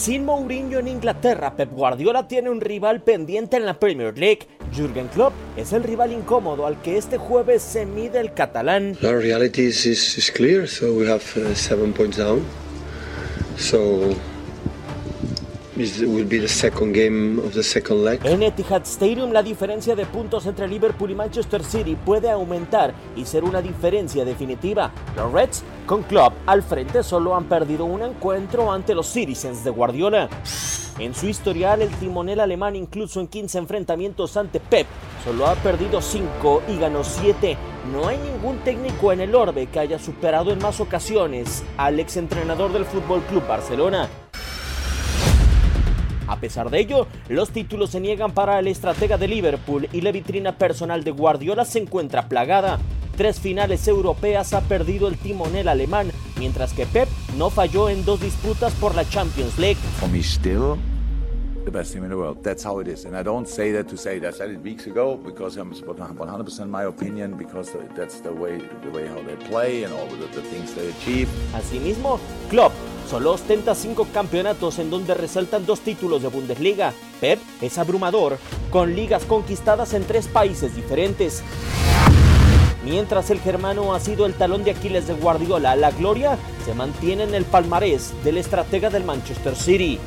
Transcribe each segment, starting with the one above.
Sin Mourinho en Inglaterra, Pep Guardiola tiene un rival pendiente en la Premier League. Jürgen Klopp es el rival incómodo al que este jueves se mide el catalán. The reality is, is, is clear. So we have uh, seven points down. So it will be the second game of the second leg. En Etihad Stadium la diferencia de puntos entre Liverpool y Manchester City puede aumentar y ser una diferencia definitiva. Los Reds, con Klopp al frente, solo han perdido un encuentro ante los Citizens de Guardiola. En su historial, el timonel alemán, incluso en 15 enfrentamientos ante Pep, solo ha perdido 5 y ganó 7. No hay ningún técnico en el orbe que haya superado en más ocasiones al exentrenador del Fútbol Club Barcelona. A pesar de ello, los títulos se niegan para el estratega de Liverpool y la vitrina personal de Guardiola se encuentra plagada. Tres finales europeas ha perdido el timonel alemán, mientras que Pep no falló en dos disputas por la Champions League. For me, still the best team in the world. That's how it is. And I don't say that to say that. I said it weeks ago because I'm 100% my opinion because that's the way, the way how they play and all the, the things they achieve. Asimismo, Klopp solo ostenta cinco campeonatos en donde resaltan dos títulos de Bundesliga. Pep es abrumador, con ligas conquistadas en tres países diferentes. Mientras el germano ha sido el talón de Aquiles de Guardiola, la gloria se mantiene en el palmarés del estratega del Manchester City.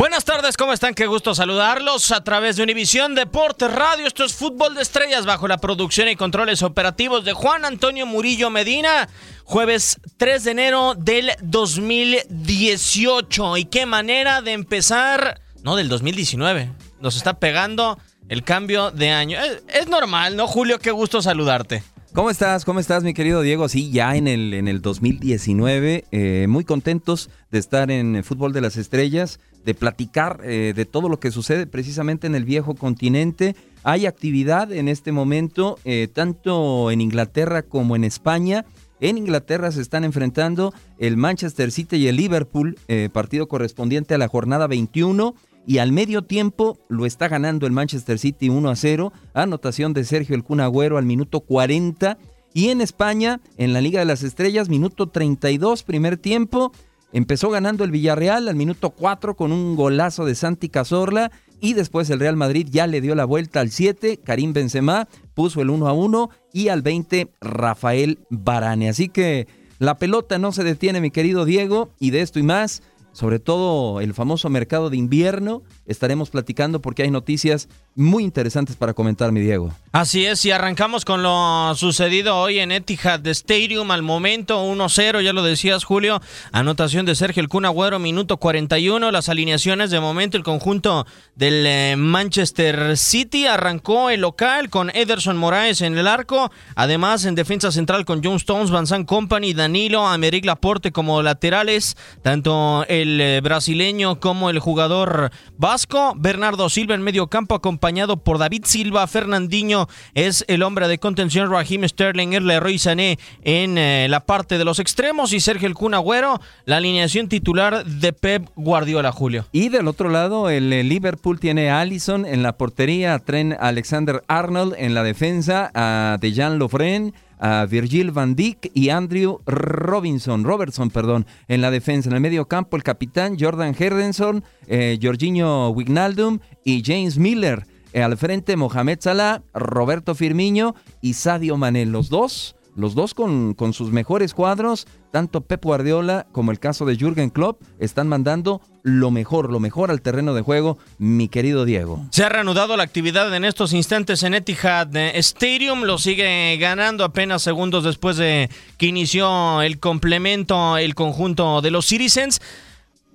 Buenas tardes, ¿cómo están? Qué gusto saludarlos a través de Univisión Deportes Radio. Esto es Fútbol de Estrellas bajo la producción y controles operativos de Juan Antonio Murillo Medina. Jueves 3 de enero del 2018. Y qué manera de empezar, no del 2019. Nos está pegando el cambio de año. Es, normal, ¿no, Julio? Qué gusto saludarte. ¿Cómo estás? ¿Cómo estás, mi querido Diego? Sí, ya en el, en el 2019, eh, muy contentos de estar en Fútbol de las Estrellas, de platicar eh, de todo lo que sucede precisamente en el viejo continente. Hay actividad en este momento, eh, tanto en Inglaterra como en España. En Inglaterra se están enfrentando el Manchester City y el Liverpool, eh, partido correspondiente a la jornada 21. Y al medio tiempo lo está ganando el Manchester City 1 a 0. Anotación de Sergio El Kun Agüero al minuto 40. Y en España, en la Liga de las Estrellas, minuto 32, primer tiempo. Empezó ganando el Villarreal al minuto 4 con un golazo de Santi Cazorla y después el Real Madrid ya le dio la vuelta al 7, Karim Benzema puso el 1 a 1 y al 20 Rafael Barane. Así que la pelota no se detiene, mi querido Diego, y de esto y más sobre todo el famoso mercado de invierno. Estaremos platicando porque hay noticias muy interesantes para comentar, mi Diego. Así es, y arrancamos con lo sucedido hoy en Etihad Stadium. Al momento 1-0, ya lo decías, Julio. Anotación de Sergio El Kun Agüero, minuto 41. Las alineaciones de momento, el conjunto del eh, Manchester City arrancó el local con Ederson Moraes en el arco. Además, en defensa central con John Stones, Van Company, Danilo, Americ Laporte como laterales. Tanto el el eh, brasileño como el jugador vasco. Bernardo Silva en medio campo acompañado por David Silva. Fernandinho es el hombre de contención. Raheem Sterling, Leroy Sané en eh, la parte de los extremos. Y Sergio El Kun Agüero, la alineación titular de Pep Guardiola, Julio. Y del otro lado, el eh, Liverpool tiene a Allison en la portería, a Tren Alexander Arnold en la defensa, a Dejan Lofren a Virgil van Dijk y Andrew Robinson, Robertson, perdón, en la defensa. En el medio campo, el capitán Jordan Henderson, eh, Jorginho Wignaldum y James Miller. Eh, al frente, Mohamed Salah, Roberto Firmino y Sadio Mané. Los dos los dos con, con, sus mejores cuadros, tanto Pep Guardiola como el caso de Jürgen Klopp, están mandando lo mejor, lo mejor al terreno de juego, mi querido Diego. Se ha reanudado la actividad en estos instantes en Etihad Stadium, lo sigue ganando apenas segundos después de que inició el complemento, el conjunto de los Citizens.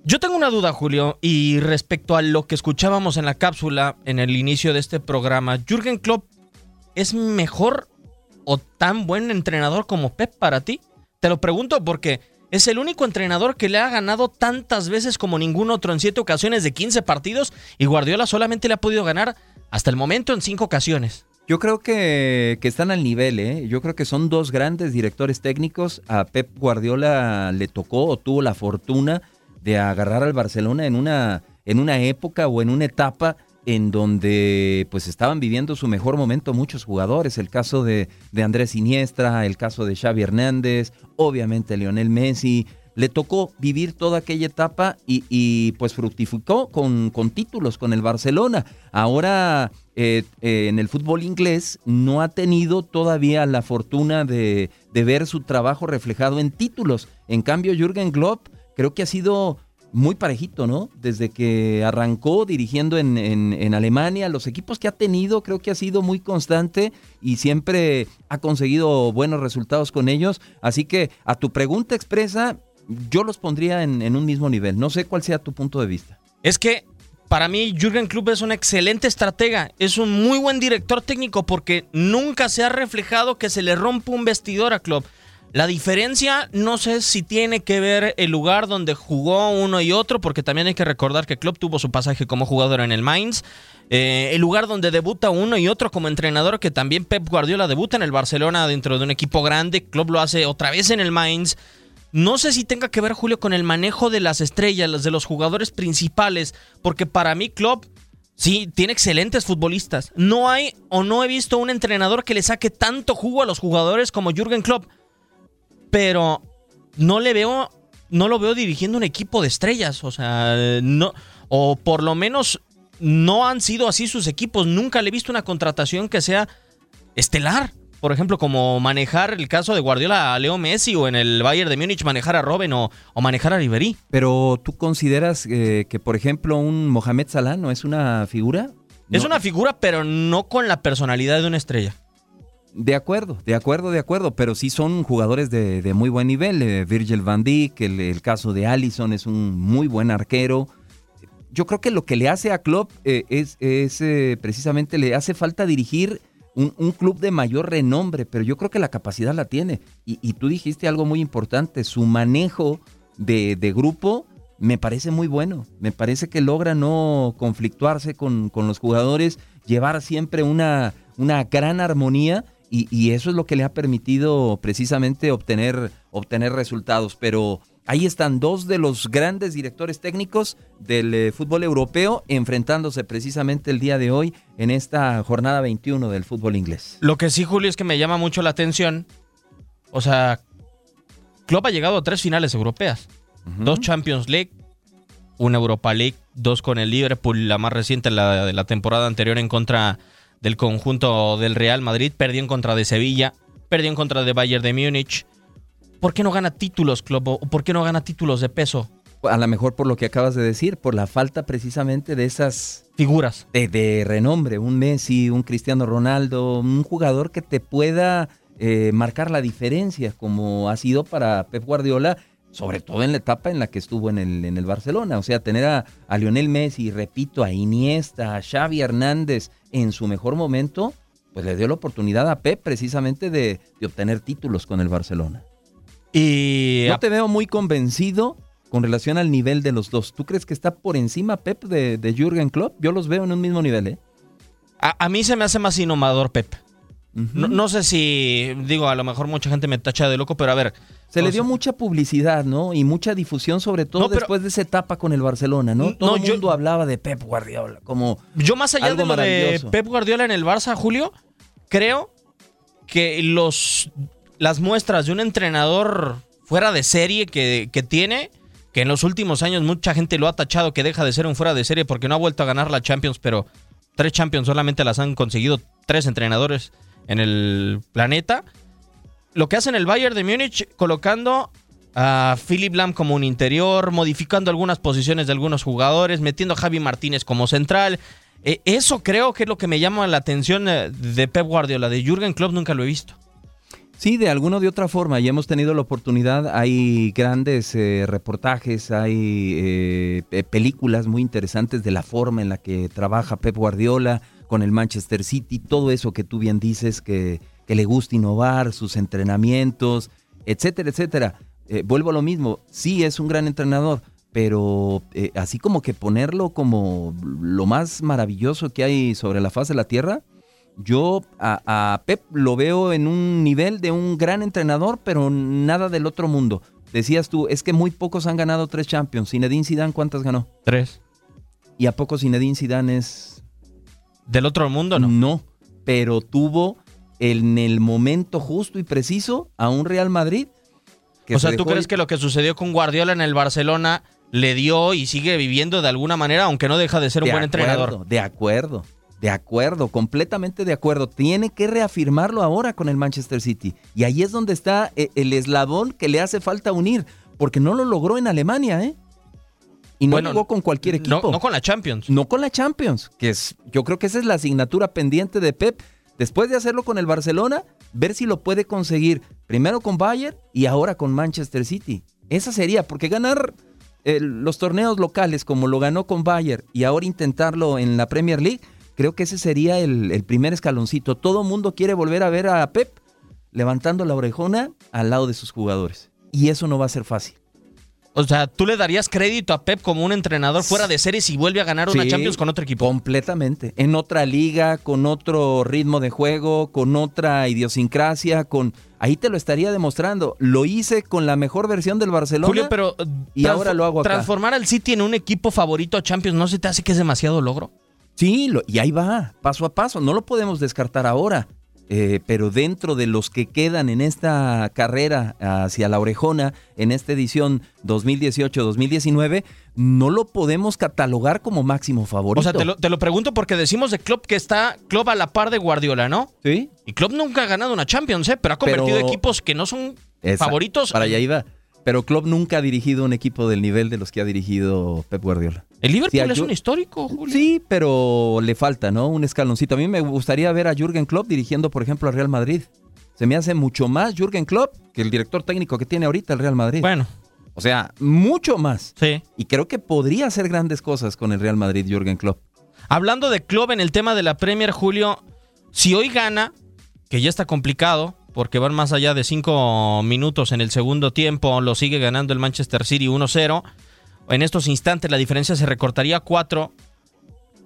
Yo tengo una duda, Julio, y respecto a lo que escuchábamos en la cápsula en el inicio de este programa, ¿Jürgen Klopp es mejor o tan buen entrenador como Pep para ti? Te lo pregunto porque es el único entrenador que le ha ganado tantas veces como ningún otro en siete ocasiones de 15 partidos y Guardiola solamente le ha podido ganar hasta el momento en cinco ocasiones. Yo creo que, que, están al nivel, ¿eh? Yo creo que son dos grandes directores técnicos. A Pep Guardiola le tocó o tuvo la fortuna de agarrar al Barcelona en una, en una época o en una etapa en donde pues estaban viviendo su mejor momento muchos jugadores, el caso de, de Andrés Iniestra, el caso de Xavi Hernández, obviamente Lionel Messi, le tocó vivir toda aquella etapa y, pues fructificó con, con, títulos con el Barcelona. Ahora eh, eh, en el fútbol inglés no ha tenido todavía la fortuna de, de ver su trabajo reflejado en títulos. En cambio, Jürgen Klopp creo que ha sido muy parejito, ¿no? Desde que arrancó dirigiendo en, en, Alemania, los equipos que ha tenido, creo que ha sido muy constante y siempre ha conseguido buenos resultados con ellos. Así que a tu pregunta expresa, yo los pondría en, en un mismo nivel. No sé cuál sea tu punto de vista. Es que para mí Jürgen Klopp es un excelente estratega, es un muy buen director técnico porque nunca se ha reflejado que se le rompa un vestidor a Klopp. La diferencia, no sé si tiene que ver el lugar donde jugó uno y otro, porque también hay que recordar que Klopp tuvo su pasaje como jugador en el Mainz. Eh, el lugar donde debuta uno y otro como entrenador, que también Pep Guardiola debuta en el Barcelona dentro de un equipo grande. Klopp lo hace otra vez en el Mainz. No sé si tenga que ver, Julio, con el manejo de las estrellas, de los jugadores principales, porque para mí Klopp Sí, tiene excelentes futbolistas. No hay o no he visto un entrenador que le saque tanto jugo a los jugadores como Jürgen Klopp pero no le veo, no lo veo dirigiendo un equipo de estrellas, o sea, no, o por lo menos no han sido así sus equipos. Nunca le he visto una contratación que sea estelar. Por ejemplo, como manejar el caso de Guardiola a Leo Messi o en el Bayern de Múnich manejar a Robben o, manejar a Ribery. Pero tú consideras eh, que, por ejemplo, un Mohamed Salah no es una figura? Es una figura, pero no con la personalidad de una estrella. De acuerdo, de acuerdo, de acuerdo, pero sí son jugadores de, muy buen nivel. Eh, Virgil van Dijk, el, caso de Allison es un muy buen arquero. Yo creo que lo que le hace a Klopp eh, es, eh, precisamente le hace falta dirigir un, club de mayor renombre, pero yo creo que la capacidad la tiene. Y, tú dijiste algo muy importante, su manejo de, de grupo me parece muy bueno. Me parece que logra no conflictuarse con, con los jugadores, llevar siempre una, una gran armonía y, y, eso es lo que le ha permitido precisamente obtener, obtener resultados. Pero ahí están dos de los grandes directores técnicos del eh, fútbol europeo enfrentándose precisamente el día de hoy en esta jornada 21 del fútbol inglés. Lo que sí, Julio, es que me llama mucho la atención. O sea, Klopp ha llegado a tres finales europeas. Dos Champions League, una Europa League, dos con el Liverpool, la más reciente, la de la temporada anterior en contra del conjunto del Real Madrid, perdió en contra de Sevilla, perdió en contra de Bayern de Múnich. ¿Por qué no gana títulos, Klopp? ¿O por qué no gana títulos de peso? A lo mejor por lo que acabas de decir, por la falta precisamente de esas figuras de, de renombre, un Messi, un Cristiano Ronaldo, un jugador que te pueda eh, marcar la diferencia, como ha sido para Pep Guardiola sobre todo en la etapa en la que estuvo en el, en el Barcelona. O sea, tener a, a, Lionel Messi, repito, a Iniesta, a Xavi Hernández en su mejor momento, pues le dio la oportunidad a Pep precisamente de, de obtener títulos con el Barcelona. Y yo te veo muy convencido con relación al nivel de los dos. ¿Tú crees que está por encima Pep de, de Jürgen Klopp? Yo los veo en un mismo nivel, ¿eh? A, a mí se me hace más innovador Pep. No, no, sé si, digo, a lo mejor mucha gente me tacha de loco, pero a ver. Se le dio mucha publicidad, ¿no? Y mucha difusión, sobre todo no, pero, después de esa etapa con el Barcelona, ¿no? Todo el mundo hablaba de Pep Guardiola, como. Yo, más allá de lo de Pep Guardiola en el Barça, Julio, creo que los las muestras de un entrenador fuera de serie que, que tiene, que en los últimos años mucha gente lo ha tachado que deja de ser un fuera de serie porque no ha vuelto a ganar la Champions, pero tres Champions solamente las han conseguido tres entrenadores en el planeta. Lo que hace en el Bayern de Múnich colocando a Philip Lam como un interior, modificando algunas posiciones de algunos jugadores, metiendo a Javi Martínez como central. Eh, eso creo que es lo que me llama la atención eh, de Pep Guardiola. De Jürgen Klopp nunca lo he visto. Sí, de alguna o de otra forma, y hemos tenido la oportunidad, hay grandes eh, reportajes, hay eh, películas muy interesantes de la forma en la que trabaja Pep Guardiola con el Manchester City, todo eso que tú bien dices, que, que le gusta innovar, sus entrenamientos, etcétera, etcétera. Eh, vuelvo a lo mismo, sí es un gran entrenador, pero eh, así como que ponerlo como lo más maravilloso que hay sobre la faz de la tierra, yo a, a, Pep lo veo en un nivel de un gran entrenador, pero nada del otro mundo. Decías tú, es que muy pocos han ganado tres Champions. Zinedine Zidane, ¿cuántas ganó? Tres. ¿Y a poco Zinedine Zidane es del otro mundo, no? No, pero tuvo en el momento justo y preciso a un Real Madrid. o sea, ¿tú crees que lo que sucedió con Guardiola en el Barcelona le dio y sigue viviendo de alguna manera, aunque no deja de ser un buen acuerdo, entrenador? De acuerdo, de acuerdo, completamente de acuerdo. Tiene que reafirmarlo ahora con el Manchester City. Y ahí es donde está eh, el eslabón que le hace falta unir, porque no lo logró en Alemania, ¿eh? Y no Bueno, llegó con cualquier equipo. No, no con la Champions. No con la Champions, que es, yo creo que esa es la asignatura pendiente de Pep. Después de hacerlo con el Barcelona, ver si lo puede conseguir primero con Bayern y ahora con Manchester City. Esa sería, porque ganar eh, los torneos locales como lo ganó con Bayern y ahora intentarlo en la Premier League, creo que ese sería el, el primer escaloncito. Todo mundo quiere volver a ver a Pep levantando la orejona al lado de sus jugadores. Y eso no va a ser fácil. O sea, ¿tú le darías crédito a Pep como un entrenador fuera de serie si vuelve a ganar una Sí, Champions con otro equipo? Completamente. En otra liga, con otro ritmo de juego, con otra idiosincrasia, con ahí te lo estaría demostrando. Lo hice con la mejor versión del Barcelona. Julio, pero eh, y transfor- ahora lo hago acá. transformar al City en un equipo favorito a Champions, ¿no se te hace que es demasiado logro? Sí, lo- y ahí va, paso a paso. No lo podemos descartar ahora. Eh, pero dentro de los que quedan en esta carrera hacia la orejona, en esta edición 2018-2019, no lo podemos catalogar como máximo favorito. O sea, te lo, te lo pregunto porque decimos de Klopp que está Klopp a la par de Guardiola, ¿no? Sí. Y Klopp nunca ha ganado una Champions, ¿eh? Pero ha convertido Pero- equipos que no son Esa- favoritos. Para allá iba. Pero Klopp nunca ha dirigido un equipo del nivel de los que ha dirigido Pep Guardiola. El Liverpool Sí, es un histórico, Julio. Sí, pero le falta, ¿no? Un escaloncito. A mí me gustaría ver a Jürgen Klopp dirigiendo, por ejemplo, al Real Madrid. Se me hace mucho más Jürgen Klopp que el director técnico que tiene ahorita el Real Madrid. Bueno, O sea, mucho más. sí. Y creo que podría hacer grandes cosas con el Real Madrid, Jürgen Klopp. Hablando de Klopp en el tema de la Premier, Julio, si hoy gana, que ya está complicado, porque van más allá de cinco minutos en el segundo tiempo, lo sigue ganando el Manchester City 1-0. En estos instantes la diferencia se recortaría a cuatro.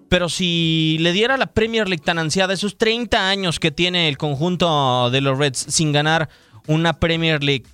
Pero si le diera la Premier League tan ansiada, esos 30 años que tiene el conjunto de los Reds sin ganar una Premier League,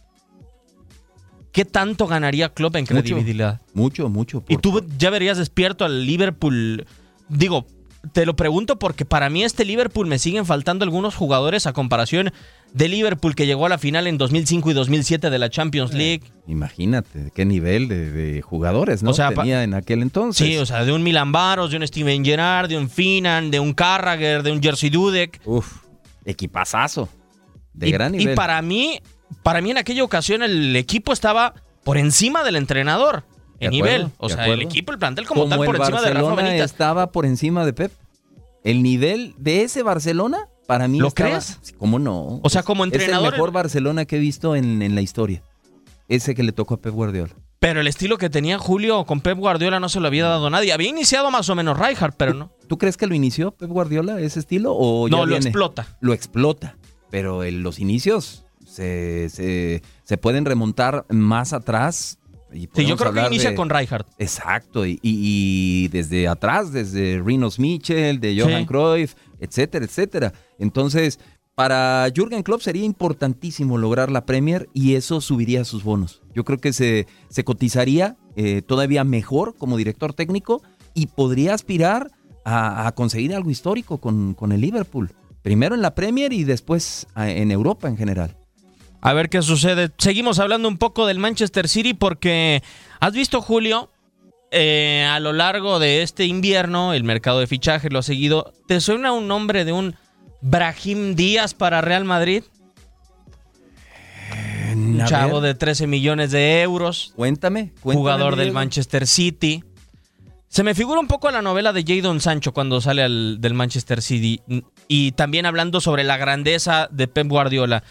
¿qué tanto ganaría Klopp en credibilidad? Mucho, mucho. Y tú ya verías despierto al Liverpool. Digo, te lo pregunto porque para mí este Liverpool me siguen faltando algunos jugadores a comparación de Liverpool que llegó a la final en 2005 y 2007 de la Champions Eh, League. Imagínate qué nivel de, de jugadores no O sea, tenía en aquel entonces. Sí, o sea, de un Milan Baros, de un Steven Gerrard, de un Finan, de un Carragher, de un Jersey Dudek. Uf, equipazazo. De y, gran y nivel. para mí, para mí en aquella ocasión el equipo estaba por encima del entrenador en De nivel. acuerdo, O sea, el equipo, el plantel como, Como tal, el por encima de Rafa Barcelona Benítez. estaba por encima de Pep. El nivel de ese Barcelona, para mí ¿Lo estaba- crees? ¿Cómo no? O sea, como Es entrenador- el mejor Barcelona que he visto en, en la historia. Ese que le tocó a Pep Guardiola. Pero el estilo que tenía Julio con Pep Guardiola no se lo había dado nadie. Había iniciado más o menos Rijkaard, pero no. ¿Tú crees que lo inició Pep Guardiola ese estilo o ya No, lo viene? explota. Lo explota. Pero en los inicios se, se, se pueden remontar más atrás. y Sí, yo creo que inicia de- con Rijkaard. Exacto, y, y- y desde atrás, desde Rinos Mitchell, de Johan Sí. Cruyff, etcétera, etcétera. Entonces, para Jürgen Klopp sería importantísimo lograr la Premier y eso subiría sus bonos. Yo creo que se, cotizaría eh, todavía mejor como director técnico y podría aspirar a, conseguir algo histórico con, el Liverpool. Primero en la Premier y después en Europa en general. A ver qué sucede. Seguimos hablando un poco del Manchester City porque has visto, Julio, Eh, a lo largo de este invierno, el mercado de fichajes lo ha seguido. ¿Te suena un nombre de un Brahim Díaz para Real Madrid? Un a chavo de 13 millones de euros. Cuéntame, cuéntame. jugador del. Manchester City. Se me figura un poco la novela de Jadon Sancho cuando sale al- del Manchester City. Y también hablando sobre la grandeza de Pep Guardiola.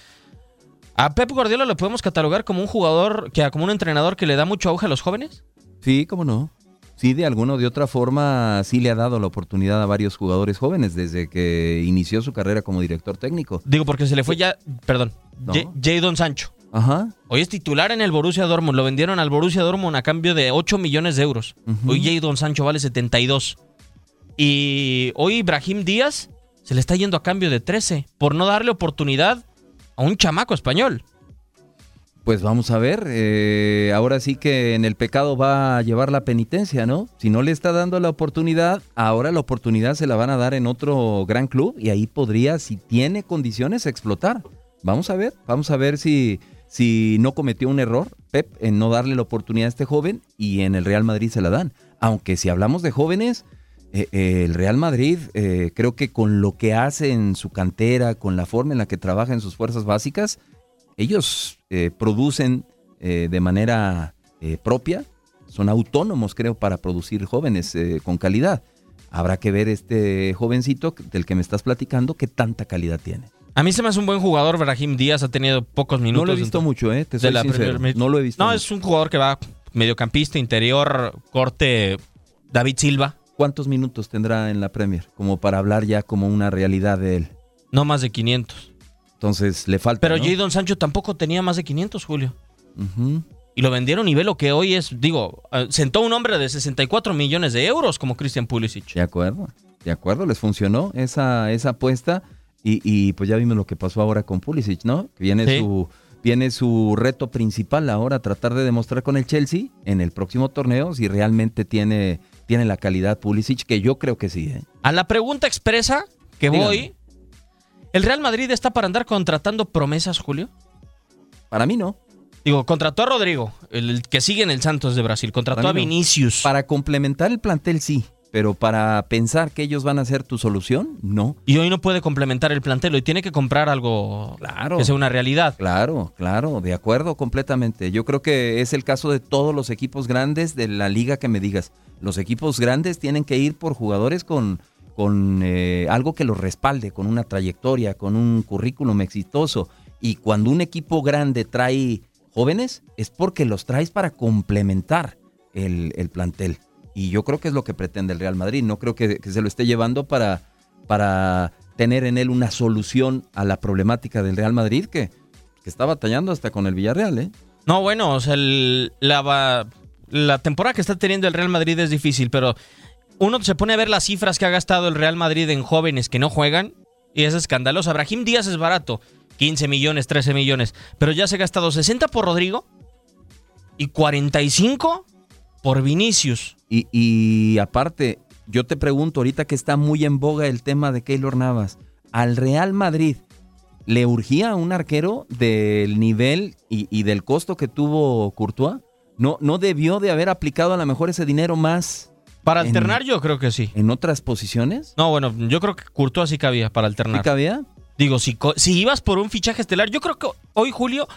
¿A Pep Guardiola lo podemos catalogar como un jugador, que como un entrenador que le da mucho auge a los jóvenes? Sí, cómo no. Sí, de alguna o de otra forma sí le ha dado la oportunidad a varios jugadores jóvenes desde que inició su carrera como director técnico. Digo, porque se le fue ya, perdón, No. Jadon Sancho. Ajá. Hoy es titular en el Borussia Dortmund. Lo vendieron al Borussia Dortmund a cambio de 8 millones de euros. Hoy Jadon Sancho vale 72. Y hoy Ibrahim Díaz se le está yendo a cambio de 13 por no darle oportunidad a un chamaco español. Pues vamos a ver, eh, ahora sí que en el pecado va a llevar la penitencia, ¿no? Si no le está dando la oportunidad, ahora la oportunidad se la van a dar en otro gran club y ahí podría, si tiene condiciones, explotar. Vamos a ver, vamos a ver si, si no cometió un error Pep en no darle la oportunidad a este joven y en el Real Madrid se la dan. Aunque si hablamos de jóvenes, eh, eh, el Real Madrid creo que con lo que hace en su cantera, con la forma en la que trabaja en sus fuerzas básicas, ellos eh, producen eh, de manera eh, propia, son autónomos creo para producir jóvenes con calidad. Habrá que ver este jovencito del que me estás platicando qué tanta calidad tiene. A mí se me hace un buen jugador. Brahim Díaz ha tenido pocos minutos. no lo he visto mucho, ¿eh? Te soy sincero. League. No lo he visto. No, mucho. es un jugador que va mediocampista, interior, corte David Silva. ¿Cuántos minutos tendrá en la Premier? Como para hablar ya como una realidad de él. No más de 500. Entonces le falta. Pero ¿no? Jadon Sancho tampoco tenía más de 500, Julio. Y lo vendieron y ve lo que hoy es, digo, eh, sentó un hombre de 64 millones de euros como Christian Pulisic. De acuerdo, de acuerdo, les funcionó esa, esa apuesta y, y, pues ya vimos lo que pasó ahora con Pulisic, ¿no? Que Viene, Sí. su, viene su reto principal ahora, tratar de demostrar con el Chelsea en el próximo torneo si realmente tiene, tiene la calidad Pulisic, que yo creo que sí. ¿eh? A la pregunta expresa que voy, ¿el Real Madrid está para andar contratando promesas, Julio? Para mí no. Digo, contrató a Rodrigo, el, el que sigue en el Santos de Brasil, contrató Para a no. Vinicius. Para complementar el plantel sí, pero para pensar que ellos van a ser tu solución, no. Y hoy no puede complementar el plantel, hoy tiene que comprar algo Claro. que sea una realidad. Claro, claro, de acuerdo completamente. Yo creo que es el caso de todos los equipos grandes de la liga que me digas. Los equipos grandes tienen que ir por jugadores con, con eh, algo que los respalde, con una trayectoria, con un currículum exitoso. Y cuando un equipo grande trae jóvenes, es porque los traes para complementar el, el plantel. Y yo creo que es lo que pretende el Real Madrid. No creo que, que se lo esté llevando para, para tener en él una solución a la problemática del Real Madrid que, que está batallando hasta con el Villarreal, ¿eh? No, bueno, o sea, el- la la temporada que está teniendo el Real Madrid es difícil, pero uno se pone a ver las cifras que ha gastado el Real Madrid en jóvenes que no juegan y es escandaloso. Abraham Díaz es barato, 15 millones, 13 millones, pero ya se ha gastado 60 por Rodrigo y 45 por Vinicius. Y, aparte, yo te pregunto, ahorita que está muy en boga el tema de Keylor Navas, al Real Madrid le urgía un arquero del nivel y, y del costo que tuvo Courtois. No, no debió de haber aplicado a lo mejor ese dinero más. Para en- alternar yo creo que sí. ¿En otras posiciones? No, bueno, yo creo que Courtois sí cabía para alternar. ¿Sí cabía? Digo, si, si ibas por un fichaje estelar, yo creo que hoy, Julio,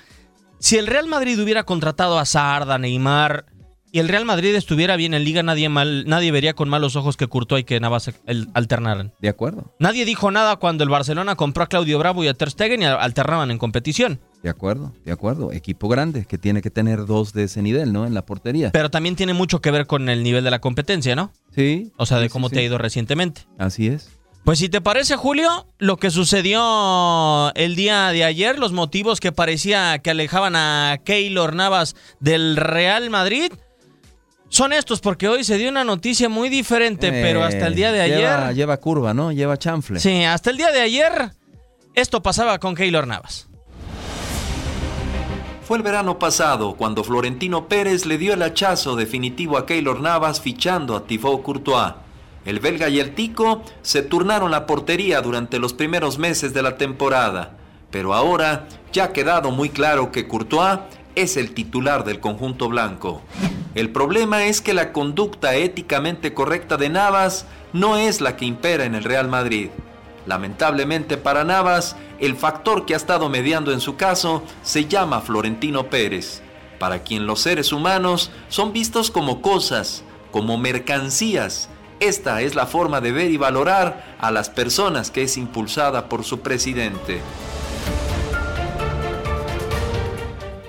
si el Real Madrid hubiera contratado a Sarda, Neymar, y el Real Madrid estuviera bien en liga, nadie mal, nadie vería con malos ojos que Courtois y que Navas alternaran. De acuerdo, Nadie dijo nada cuando el Barcelona compró a Claudio Bravo y a Ter Stegen y alternaban en competición. De acuerdo, de acuerdo. Equipo grande que tiene que tener dos de ese nivel, ¿no? En la portería. Pero también tiene mucho que ver con el nivel de la competencia, ¿no? Sí. O sea, de sí, sí, cómo sí. te ha ido recientemente. Así es. Pues si te parece, Julio, lo que sucedió el día de ayer, los motivos que parecía que alejaban a Keylor Navas del Real Madrid, son estos, porque hoy se dio una noticia muy diferente, pero hasta el día de Eh, Lleva, ayer... lleva curva, ¿no? Lleva chanfle. Sí, hasta el día de ayer, esto pasaba con Keylor Navas. Fue el verano pasado cuando Florentino Pérez le dio el hachazo definitivo a Keylor Navas fichando a Thibaut Courtois. El belga y el tico se turnaron la portería durante los primeros meses de la temporada, pero ahora ya ha quedado muy claro que Courtois es el titular del conjunto blanco. El problema es que la conducta éticamente correcta de Navas no es la que impera en el Real Madrid. Lamentablemente para Navas, el factor que ha estado mediando en su caso se llama Florentino Pérez, para quien los seres humanos son vistos como cosas, como mercancías. Esta es la forma de ver y valorar a las personas que es impulsada por su presidente.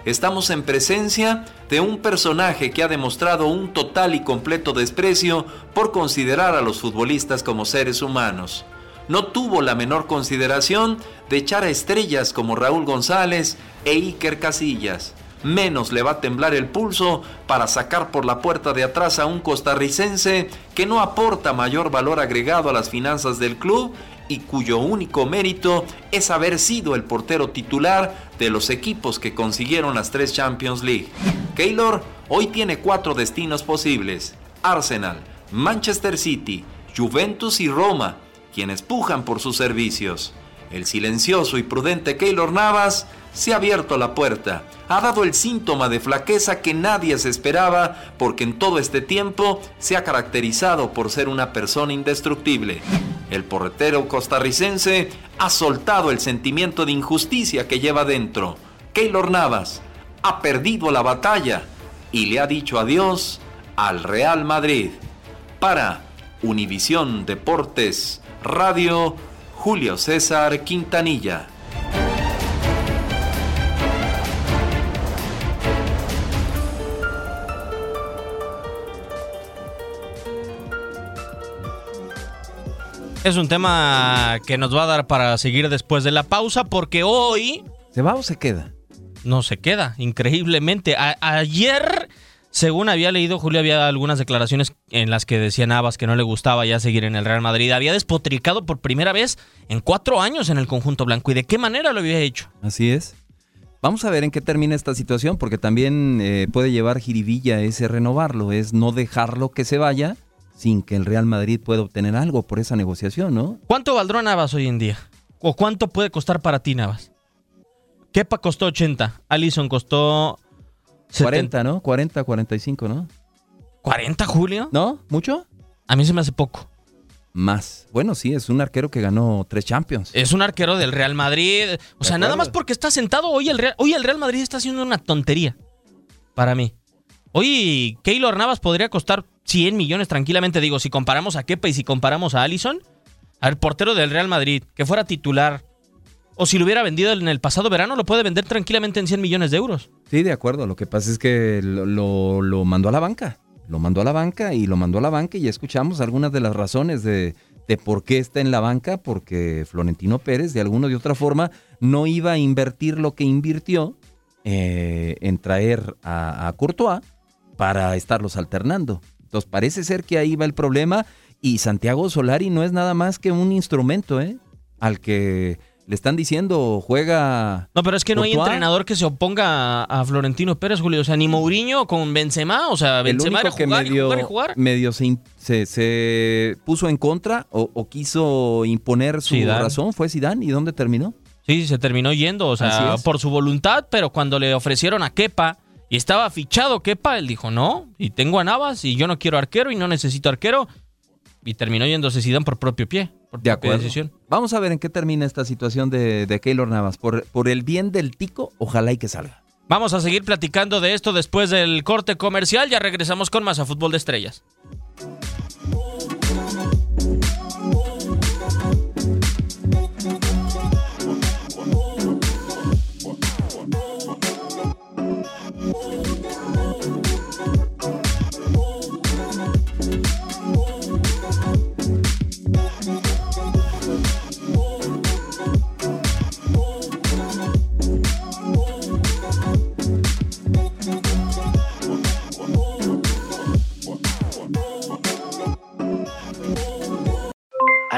Estamos en presencia de un personaje que ha demostrado un total y completo desprecio por considerar a los futbolistas como seres humanos. No tuvo la menor consideración de echar a estrellas como Raúl González e Iker Casillas. Menos le va a temblar el pulso para sacar por la puerta de atrás a un costarricense que no aporta mayor valor agregado a las finanzas del club y cuyo único mérito es haber sido el portero titular de los equipos que consiguieron las tres Champions League. Keylor hoy tiene cuatro destinos posibles. Arsenal, Manchester City, Juventus y Roma, quienes pujan por sus servicios. El silencioso y prudente Keylor Navas se ha abierto la puerta, ha dado el síntoma de flaqueza que nadie se esperaba porque en todo este tiempo se ha caracterizado por ser una persona indestructible. El porretero costarricense ha soltado el sentimiento de injusticia que lleva dentro. Keylor Navas ha perdido la batalla y le ha dicho adiós al Real Madrid. Para Univisión Deportes Radio, Julio César Quintanilla. Es un tema que nos va a dar para seguir después de la pausa, porque hoy ¿Se va o se queda? no se queda, increíblemente. A- ayer, según había leído, Julio, había algunas declaraciones en las que decía Navas que no le gustaba ya seguir en el Real Madrid. Había despotricado por primera vez en cuatro años en el conjunto blanco. ¿Y de qué manera lo había hecho? Así es. Vamos a ver en qué termina esta situación, porque también eh, puede llevar jiribilla ese renovarlo, es no dejarlo que se vaya sin que el Real Madrid pueda obtener algo por esa negociación, ¿no? ¿Cuánto valdrá Navas hoy en día? ¿O cuánto puede costar para ti Navas? Kepa costó 80, Allison costó 40, ¿no? 40, 45, ¿no? ¿40, Julio? ¿No? ¿Mucho? A mí se me hace poco. Más. Bueno, sí, es un arquero que ganó tres Champions. Es un arquero del Real Madrid. O sea, nada más porque está sentado hoy el Real, hoy el Real Madrid está haciendo una tontería. Para mí. Hoy Keylor Navas podría costar 100 millones tranquilamente. Digo, si comparamos a Kepa y si comparamos a Allison, al portero del Real Madrid, que fuera titular, o si lo hubiera vendido en el pasado verano, lo puede vender tranquilamente en 100 millones de euros. Sí, de acuerdo. Lo que pasa es que lo, mandó a la banca. Lo mandó a la banca y lo mandó a la banca y ya escuchamos algunas de las razones de, de por qué está en la banca, porque Florentino Pérez de alguna de otra forma no iba a invertir lo que invirtió eh, en traer a, a Courtois para estarlos alternando. Entonces parece ser que ahí va el problema y Santiago Solari no es nada más que un instrumento, ¿eh? Al que le están diciendo juega. No, pero es que no hay entrenador que se oponga a, Florentino Pérez, Julio. O sea, ni Mourinho con Benzema. O sea, El Benzema era único que jugar y medio, jugar y jugar. medio se, se- se puso en contra o, o quiso imponer su Zidane. razón fue Zidane. ¿Y dónde terminó? Sí, se terminó yendo, o sea, por su voluntad, pero cuando le ofrecieron a Kepa y estaba fichado Kepa, él dijo, no, y tengo a Navas y yo no quiero arquero y no necesito arquero. Y terminó yéndose Zidane por propio pie, por De acuerdo. decisión. Vamos a ver en qué termina esta situación de, de Keylor Navas. Por, por el bien del tico, ojalá y que salga. Vamos a seguir platicando de esto después del corte comercial. Ya regresamos con más a Fútbol de Estrellas.